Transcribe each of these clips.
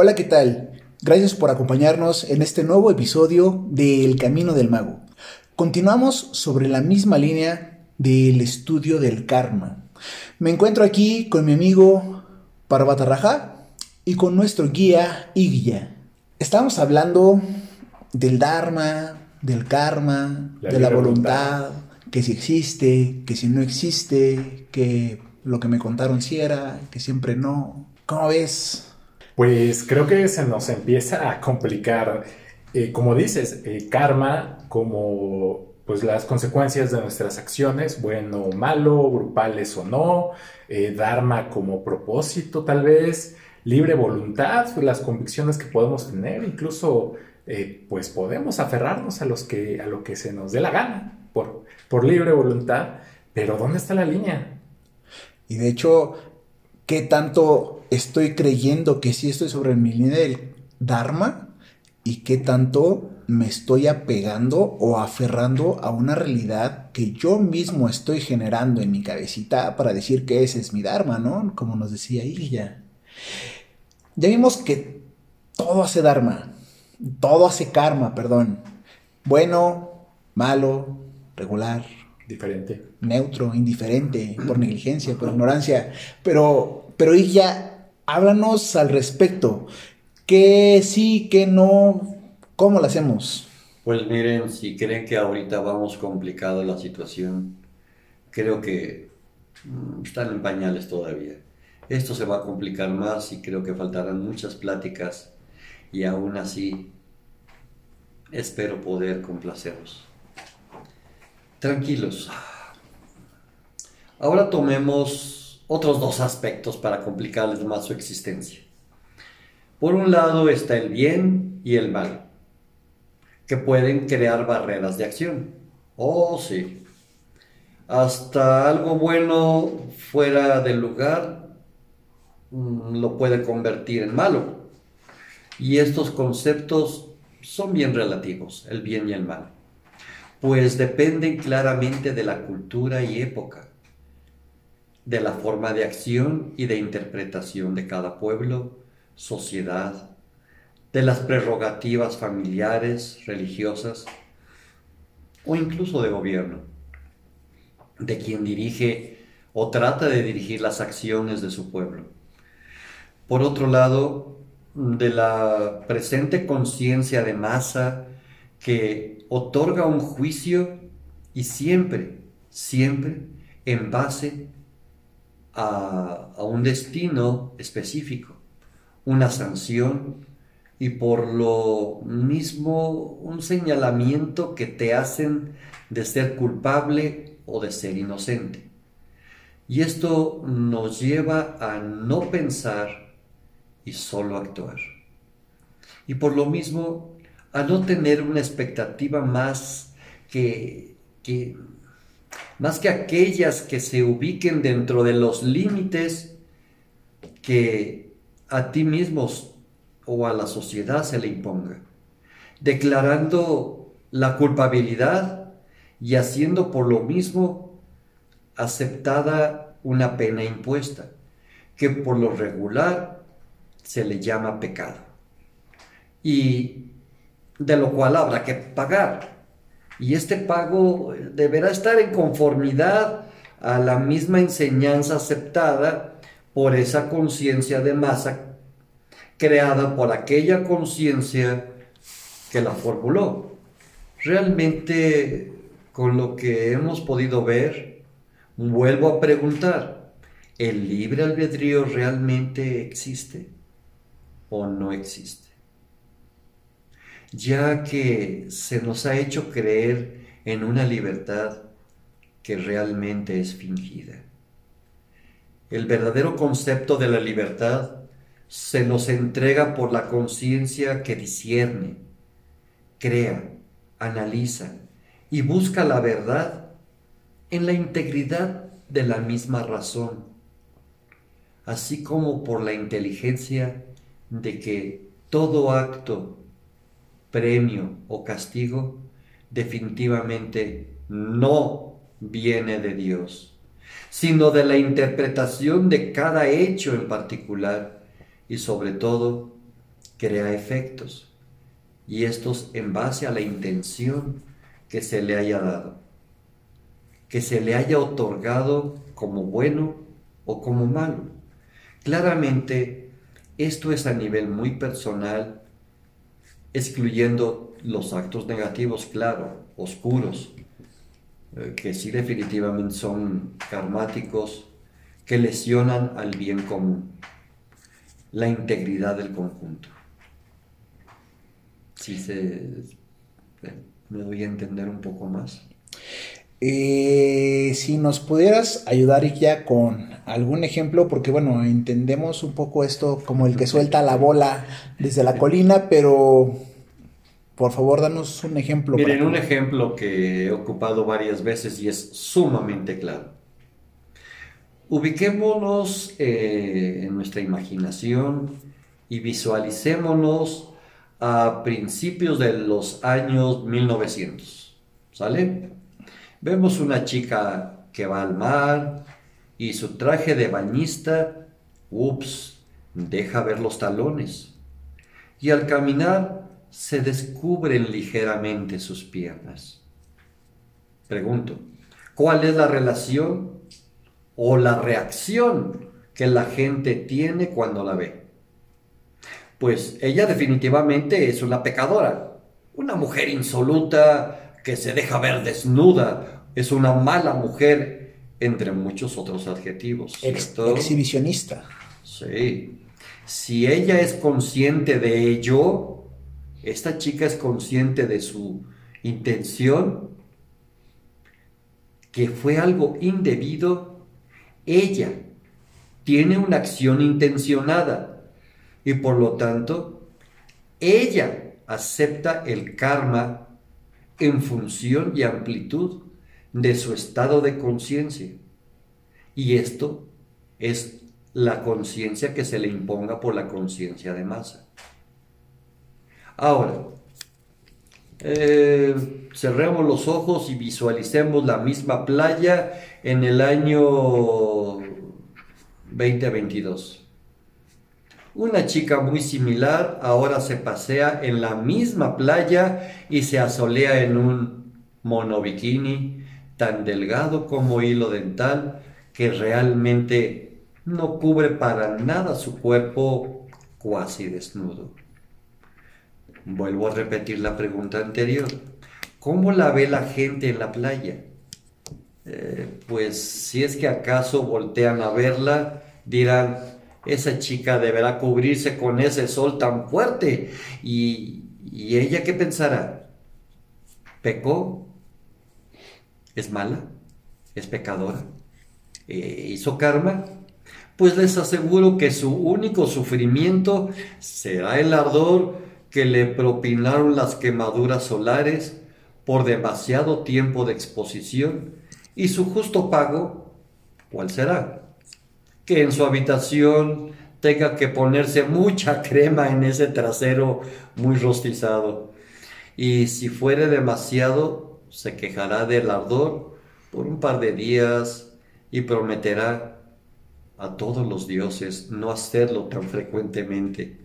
Hola, ¿qué tal? Gracias por acompañarnos en este nuevo episodio de El Camino del Mago. Continuamos sobre la misma línea del estudio del karma. Me encuentro aquí con mi amigo Parvata Raja y con nuestro guía Igya. Estamos hablando del Dharma, del karma, de la voluntad, que si existe, que si no existe, que lo que me contaron si era, que siempre no. ¿Cómo ves? Pues creo que se nos empieza a complicar, eh, como dices, eh, karma como pues las consecuencias de nuestras acciones, bueno o malo, grupales o no, eh, dharma como propósito tal vez, libre voluntad, las convicciones que podemos tener, incluso pues podemos aferrarnos a, los que, a lo que se nos dé la gana por, por libre voluntad, pero ¿dónde está la línea? Y de hecho, ¿qué tanto estoy creyendo que sí estoy sobre mi línea del Dharma y qué tanto me estoy apegando o aferrando a una realidad que yo mismo estoy generando en mi cabecita para decir que ese es mi Dharma, ¿no? Como nos decía ella. Ya vimos que todo hace Dharma, todo hace karma, perdón. Bueno, malo, regular. Diferente. Neutro, indiferente, por negligencia, por ignorancia. Pero, pero ella háblanos al respecto. ¿Qué sí, qué no? ¿Cómo lo hacemos? Pues miren, si creen que ahorita vamos complicado la situación, creo que mm, están en pañales todavía. Esto se va a complicar más y creo que faltarán muchas pláticas y aún así espero poder complaceros. Tranquilos. Ahora tomemos otros dos aspectos para complicarles más su existencia. Por un lado está el bien y el mal, que pueden crear barreras de acción. Oh, sí. Hasta algo bueno fuera del lugar mm, lo puede convertir en malo. Y estos conceptos son bien relativos, el bien y el mal, pues dependen claramente de la cultura y época de la forma de acción y de interpretación de cada pueblo, sociedad, de las prerrogativas familiares, religiosas o incluso de gobierno, de quien dirige o trata de dirigir las acciones de su pueblo. Por otro lado, de la presente conciencia de masa que otorga un juicio y siempre, siempre en base a, un destino específico, una sanción y por lo mismo un señalamiento que te hacen de ser culpable o de ser inocente. Y esto nos lleva a no pensar y solo actuar. Y por lo mismo a no tener una expectativa más que, que más que aquellas que se ubiquen dentro de los límites que a ti mismos o a la sociedad se le imponga, declarando la culpabilidad y haciendo por lo mismo aceptada una pena impuesta, que por lo regular se le llama pecado, y de lo cual habrá que pagar. Y este pago deberá estar en conformidad a la misma enseñanza aceptada por esa conciencia de masa creada por aquella conciencia que la formuló. Realmente, con lo que hemos podido ver, vuelvo a preguntar, ¿el libre albedrío realmente existe o no existe? ya que se nos ha hecho creer en una libertad que realmente es fingida. El verdadero concepto de la libertad se nos entrega por la conciencia que discierne, crea, analiza y busca la verdad en la integridad de la misma razón, así como por la inteligencia de que todo acto premio o castigo definitivamente no viene de Dios, sino de la interpretación de cada hecho en particular y sobre todo crea efectos, y estos en base a la intención que se le haya dado, que se le haya otorgado como bueno o como malo. Claramente, esto es a nivel muy personal, excluyendo los actos negativos, claro, oscuros, eh, que sí definitivamente son karmáticos, que lesionan al bien común, la integridad del conjunto. Si se, me doy a entender un poco más. Eh, si nos pudieras ayudar ya con algún ejemplo, porque bueno, entendemos un poco esto como el que suelta la bola desde la colina, pero por favor, danos un ejemplo. Miren, un ejemplo que he ocupado varias veces y es sumamente claro. Ubiquémonos eh, en nuestra imaginación y visualicémonos a principios de los años 1900. ¿Sale? Vemos una chica que va al mar y su traje de bañista, ups, deja ver los talones. Y al caminar se descubren ligeramente sus piernas. Pregunto, ¿cuál es la relación o la reacción que la gente tiene cuando la ve? Pues ella definitivamente es una pecadora, una mujer insoluta que se deja ver desnuda, es una mala mujer, entre muchos otros adjetivos. exhibicionista. Sí. Si ella es consciente de ello, esta chica es consciente de su intención, que fue algo indebido, ella tiene una acción intencionada y por lo tanto ella acepta el karma en función y amplitud de su estado de conciencia. Y esto es la conciencia que se le imponga por la conciencia de masa. Ahora, eh, cerremos los ojos y visualicemos la misma playa en el año 2022. Una chica muy similar ahora se pasea en la misma playa y se asolea en un monobikini tan delgado como hilo dental que realmente no cubre para nada su cuerpo cuasi desnudo. Vuelvo a repetir la pregunta anterior. ¿Cómo la ve la gente en la playa? Eh, pues si es que acaso voltean a verla, dirán, esa chica deberá cubrirse con ese sol tan fuerte. ¿Y, ella qué pensará? ¿Pecó? ¿Es mala? ¿Es pecadora? Eh, ¿Hizo karma? Pues les aseguro que su único sufrimiento será el ardor que le propinaron las quemaduras solares por demasiado tiempo de exposición y su justo pago, ¿cuál será? Que en su habitación tenga que ponerse mucha crema en ese trasero muy rostizado. Y si fuere demasiado, se quejará del ardor por un par de días y prometerá a todos los dioses no hacerlo tan frecuentemente.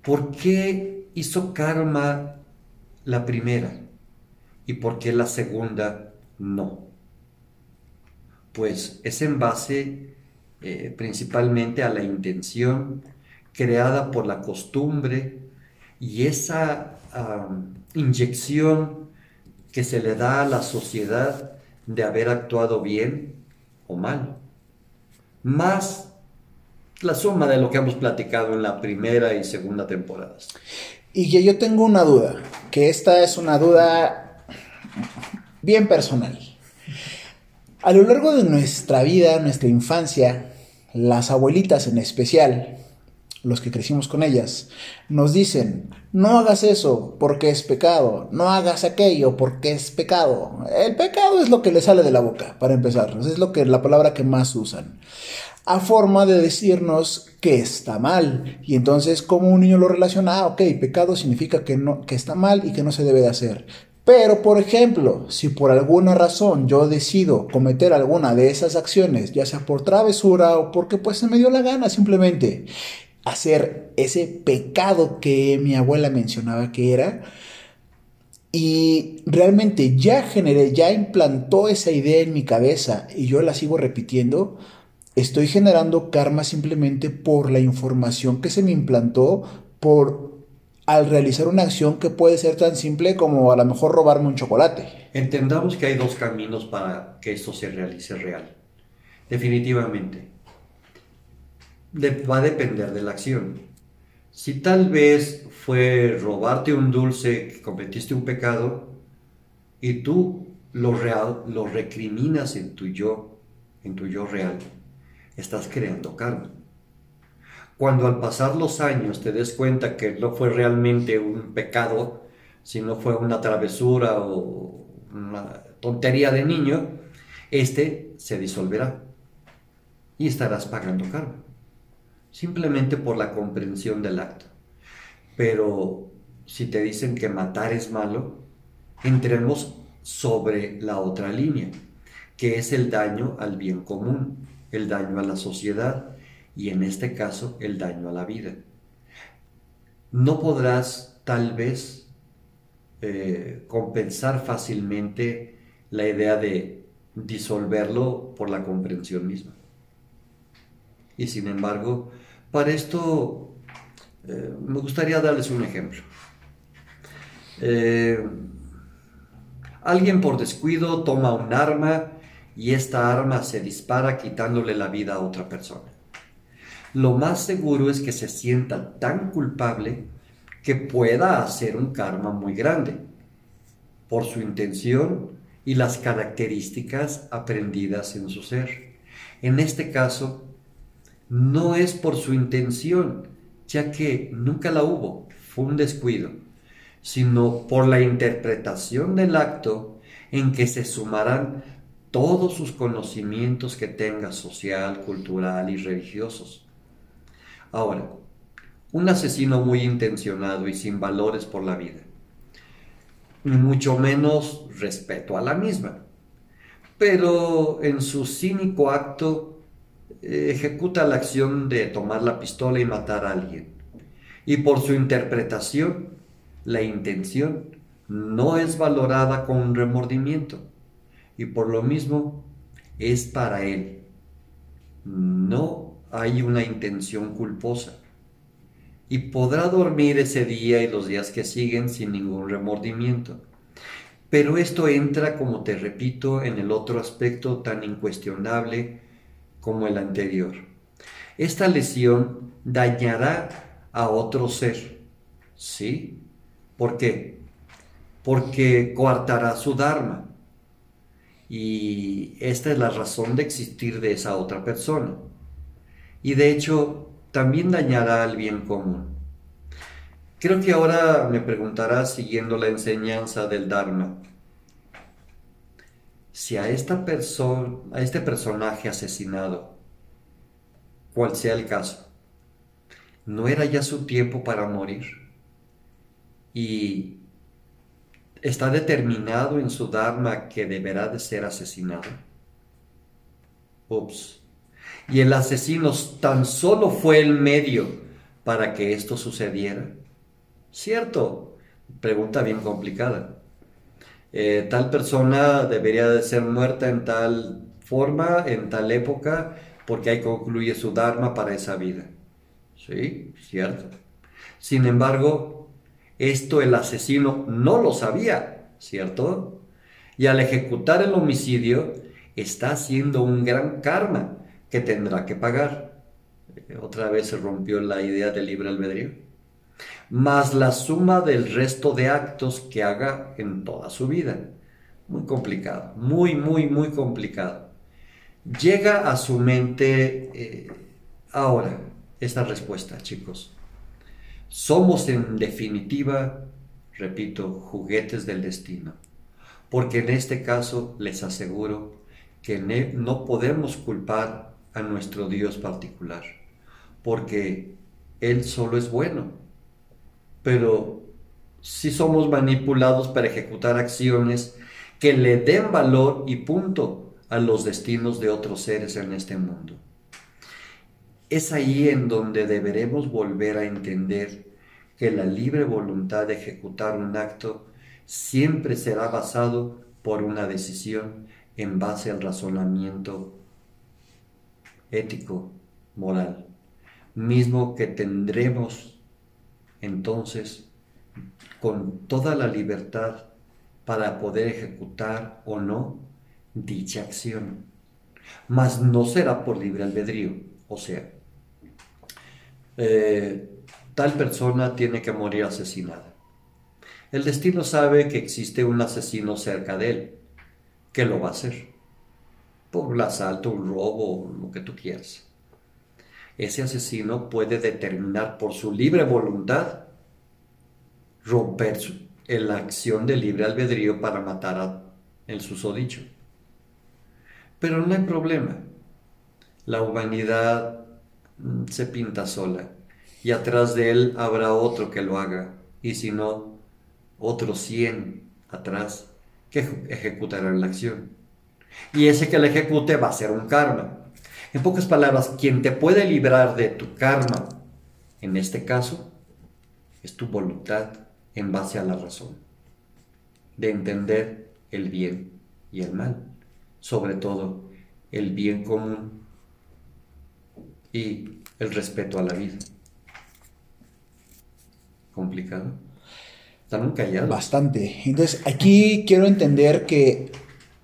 ¿Por qué hizo karma la primera y por qué la segunda no? Pues es en base eh, principalmente a la intención creada por la costumbre y esa inyección que se le da a la sociedad de haber actuado bien o mal. Más la suma de lo que hemos platicado en la primera y segunda temporadas. Y que yo tengo una duda, que esta es una duda bien personal. A lo largo de nuestra vida, nuestra infancia, las abuelitas en especial, los que crecimos con ellas, nos dicen, no hagas eso porque es pecado, no hagas aquello porque es pecado. El pecado es lo que le sale de la boca, para empezar, es lo que la palabra que más usan a forma de decirnos que está mal. Y entonces, como un niño lo relaciona, ah, ok, pecado significa que, no, que está mal y que no se debe de hacer. Pero, por ejemplo, si por alguna razón yo decido cometer alguna de esas acciones, ya sea por travesura o porque pues se me dio la gana simplemente hacer ese pecado que mi abuela mencionaba que era, y realmente ya generé, ya implantó esa idea en mi cabeza y yo la sigo repitiendo, estoy generando karma simplemente por la información que se me implantó por al realizar una acción que puede ser tan simple como a lo mejor robarme un chocolate. Entendamos que hay dos caminos para que esto se realice real. Definitivamente. va a depender de la acción. Si tal vez fue robarte un dulce, que cometiste un pecado, y tú lo, real, lo recriminas en tu yo, en tu yo real, estás creando karma. Cuando al pasar los años te des cuenta que no fue realmente un pecado, sino fue una travesura o una tontería de niño, este se disolverá y estarás pagando karma, simplemente por la comprensión del acto. Pero si te dicen que matar es malo, entremos sobre la otra línea, que es el daño al bien común, el daño a la sociedad, y en este caso el daño a la vida. No podrás tal vez eh, compensar fácilmente la idea de disolverlo por la comprensión misma. Y sin embargo, para esto eh, me gustaría darles un ejemplo. Eh, alguien por descuido toma un arma y esta arma se dispara quitándole la vida a otra persona lo más seguro es que se sienta tan culpable que pueda hacer un karma muy grande por su intención y las características aprendidas en su ser. En este caso, no es por su intención, ya que nunca la hubo, fue un descuido, sino por la interpretación del acto en que se sumarán todos sus conocimientos que tenga social, cultural y religiosos. Ahora, un asesino muy intencionado y sin valores por la vida, ni mucho menos respeto a la misma, pero en su cínico acto eh, ejecuta la acción de tomar la pistola y matar a alguien. Y por su interpretación, la intención no es valorada con remordimiento y por lo mismo es para él, no hay una intención culposa. Y podrá dormir ese día y los días que siguen sin ningún remordimiento. Pero esto entra, como te repito, en el otro aspecto tan incuestionable como el anterior. Esta lesión dañará a otro ser. ¿Sí? ¿Por qué? Porque coartará su Dharma. Y esta es la razón de existir de esa otra persona y de hecho también dañará al bien común. Creo que ahora me preguntarás, siguiendo la enseñanza del Dharma, si a, esta persona, a este personaje asesinado, cual sea el caso, no era ya su tiempo para morir y está determinado en su Dharma que deberá de ser asesinado. Ups y el asesino tan solo fue el medio para que esto sucediera? ¿Cierto? Pregunta bien complicada. Eh, tal persona debería de ser muerta en tal forma, en tal época, porque ahí concluye su Dharma para esa vida. Sí, cierto. Sin embargo, esto el asesino no lo sabía, ¿cierto? Y al ejecutar el homicidio, está haciendo un gran karma que tendrá que pagar. Eh, otra vez se rompió la idea del libre albedrío. Más la suma del resto de actos que haga en toda su vida. Muy complicado, muy, muy, muy complicado. Llega a su mente eh, ahora esta respuesta, chicos. Somos en definitiva, repito, juguetes del destino. Porque en este caso les aseguro que no podemos culpar a nuestro Dios particular, porque Él solo es bueno, pero si somos manipulados para ejecutar acciones que le den valor y punto a los destinos de otros seres en este mundo. Es ahí en donde deberemos volver a entender que la libre voluntad de ejecutar un acto siempre será basado por una decisión en base al razonamiento ético, moral, mismo que tendremos entonces con toda la libertad para poder ejecutar o no dicha acción. Mas no será por libre albedrío, o sea, eh, tal persona tiene que morir asesinada. El destino sabe que existe un asesino cerca de él, que lo va a hacer, por un asalto, un robo, lo que tú quieras. Ese asesino puede determinar por su libre voluntad romper la acción de libre albedrío para matar a el susodicho. Pero no hay problema. La humanidad mm, se pinta sola y atrás de él habrá otro que lo haga y si no, otros cien atrás que ejecutarán la acción. Y ese que la ejecute va a ser un karma. En pocas palabras, quien te puede librar de tu karma, en este caso, es tu voluntad en base a la razón, de entender el bien y el mal, sobre todo el bien común y el respeto a la vida. ¿Complicado? Están callados. Bastante. Entonces, aquí quiero entender que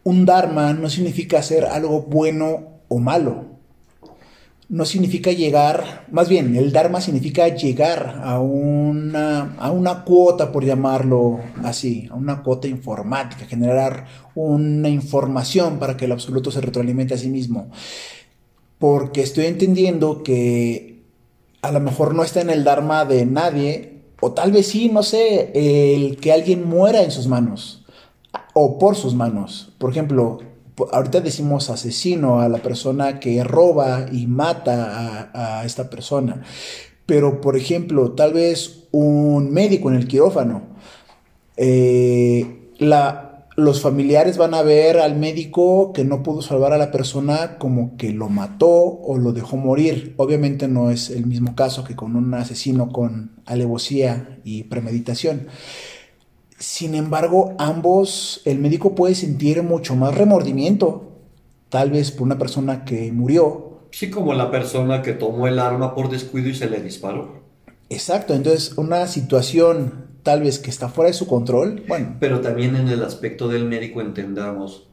un Dharma no significa hacer algo bueno o malo no significa llegar, más bien, el Dharma significa llegar a una, a una cuota, por llamarlo así, a una cuota informática, generar una información para que el absoluto se retroalimente a sí mismo. Porque estoy entendiendo que a lo mejor no está en el Dharma de nadie, o tal vez sí, no sé, el que alguien muera en sus manos, o por sus manos. Por ejemplo, ahorita decimos asesino a la persona que roba y mata a, esta persona. Pero, por ejemplo, tal vez un médico en el quirófano, eh, la, los familiares van a ver al médico que no pudo salvar a la persona como que lo mató o lo dejó morir. Obviamente no es el mismo caso que con un asesino con alevosía y premeditación. Sin embargo, ambos, el médico puede sentir mucho más remordimiento, tal vez por una persona que murió. Sí, como la persona que tomó el arma por descuido y se le disparó. Exacto, entonces una situación tal vez que está fuera de su control, bueno. Pero también en el aspecto del médico entendamos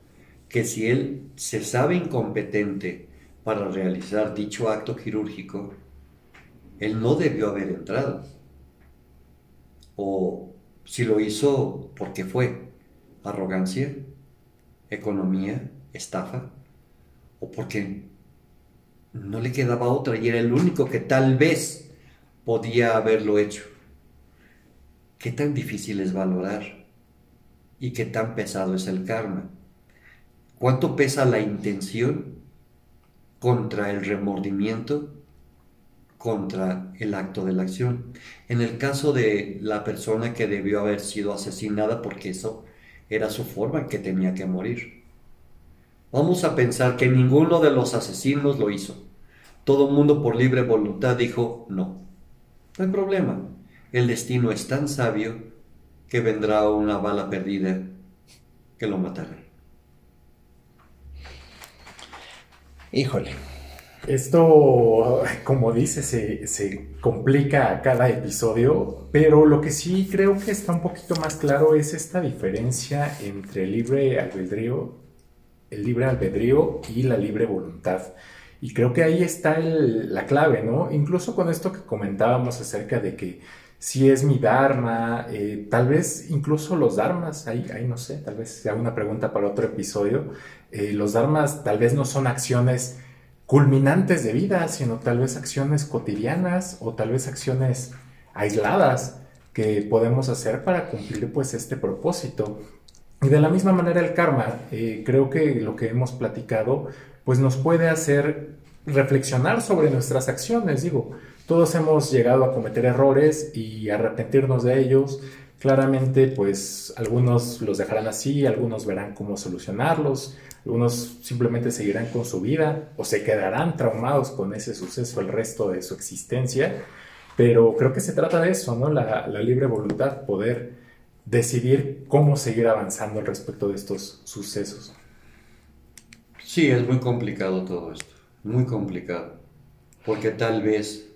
que si él se sabe incompetente para realizar dicho acto quirúrgico, él no debió haber entrado. O si lo hizo porque fue arrogancia, economía, estafa, o porque no le quedaba otra y era el único que tal vez podía haberlo hecho. ¿Qué tan difícil es valorar? ¿Y qué tan pesado es el karma? ¿Cuánto pesa la intención contra el remordimiento contra el acto de la acción. En el caso de la persona que debió haber sido asesinada porque eso era su forma en que tenía que morir. Vamos a pensar que ninguno de los asesinos lo hizo. Todo el mundo por libre voluntad dijo no. No hay problema. El destino es tan sabio que vendrá una bala perdida que lo matará. Híjole, esto, como dice, se, complica a cada episodio, pero lo que sí creo que está un poquito más claro es esta diferencia entre el libre albedrío, el libre albedrío y la libre voluntad. Y creo que ahí está la clave, ¿no? Incluso con esto que comentábamos acerca de que si es mi Dharma, eh, tal vez incluso los Dharmas, ahí, ahí, no sé, tal vez sea una pregunta para otro episodio, eh, los Dharmas tal vez no son acciones culminantes de vida, sino tal vez acciones cotidianas o tal vez acciones aisladas que podemos hacer para cumplir pues este propósito. Y de la misma manera el karma, eh, creo que lo que hemos platicado pues nos puede hacer reflexionar sobre nuestras acciones, digo, todos hemos llegado a cometer errores y arrepentirnos de ellos, Claramente, pues algunos los dejarán así, algunos verán cómo solucionarlos, algunos simplemente seguirán con su vida o se quedarán traumados con ese suceso el resto de su existencia. Pero creo que se trata de eso, ¿no? La, libre voluntad, poder decidir cómo seguir avanzando al respecto de estos sucesos. Sí, es muy complicado todo esto, muy complicado, porque tal vez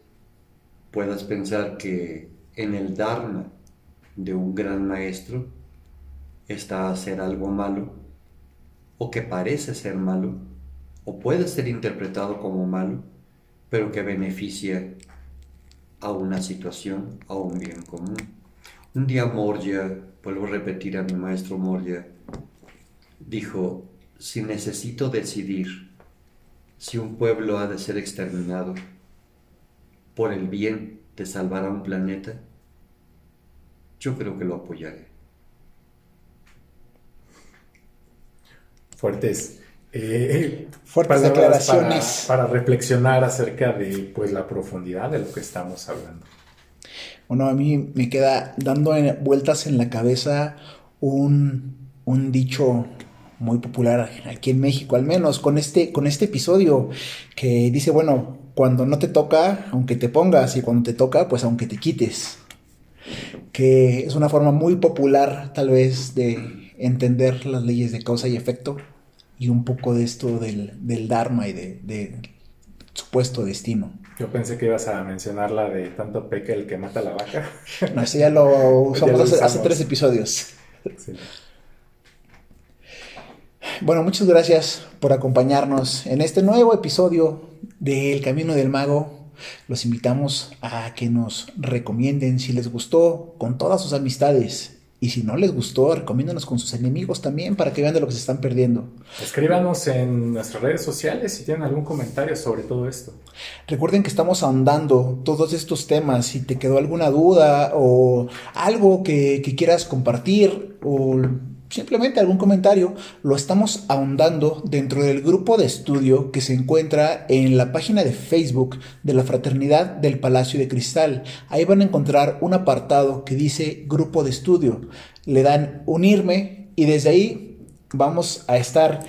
puedas pensar que en el Dharma de un gran maestro está hacer algo malo o que parece ser malo o puede ser interpretado como malo, pero que beneficia a una situación, a un bien común. Un día Moria, vuelvo a repetir a mi maestro Moria, dijo, si necesito decidir si un pueblo ha de ser exterminado por el bien de salvar a un planeta, yo creo que lo apoyaré. Fuertes. Eh, Fuertes declaraciones. Para, reflexionar acerca de pues, la profundidad de lo que estamos hablando. Bueno, a mí me queda dando vueltas en la cabeza un, un dicho muy popular aquí en México, al menos con este, con este episodio que dice, bueno, cuando no te toca, aunque te pongas, y cuando te toca, pues aunque te quites que es una forma muy popular tal vez de entender las leyes de causa y efecto y un poco de esto del, Dharma y de, supuesto destino. Yo pensé que ibas a mencionar la de tanto peque el que mata a la vaca. No, eso ya lo usamos, hace, tres episodios. Bueno, muchas gracias por acompañarnos en este nuevo episodio de El Camino del Mago. Los invitamos a que nos recomienden si les gustó con todas sus amistades. Y si no les gustó, recomiéndanos con sus enemigos también para que vean de lo que se están perdiendo. Escríbanos en nuestras redes sociales si tienen algún comentario sobre todo esto. Recuerden que estamos ahondando todos estos temas. Si te quedó alguna duda o algo que, que quieras compartir o simplemente algún comentario, lo estamos ahondando dentro del grupo de estudio que se encuentra en la página de Facebook de la Fraternidad del Palacio de Cristal. Ahí van a encontrar un apartado que dice grupo de estudio. Le dan unirme y desde ahí vamos a estar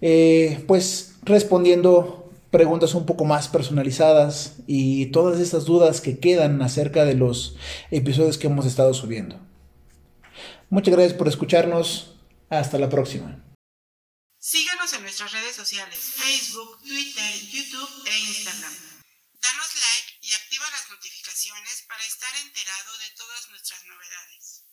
eh, pues respondiendo preguntas un poco más personalizadas y todas esas dudas que quedan acerca de los episodios que hemos estado subiendo. Muchas gracias por escucharnos. Hasta la próxima. Síganos en nuestras redes sociales, Facebook, Twitter, YouTube e Instagram. Danos like y activa las notificaciones para estar enterado de todas nuestras novedades.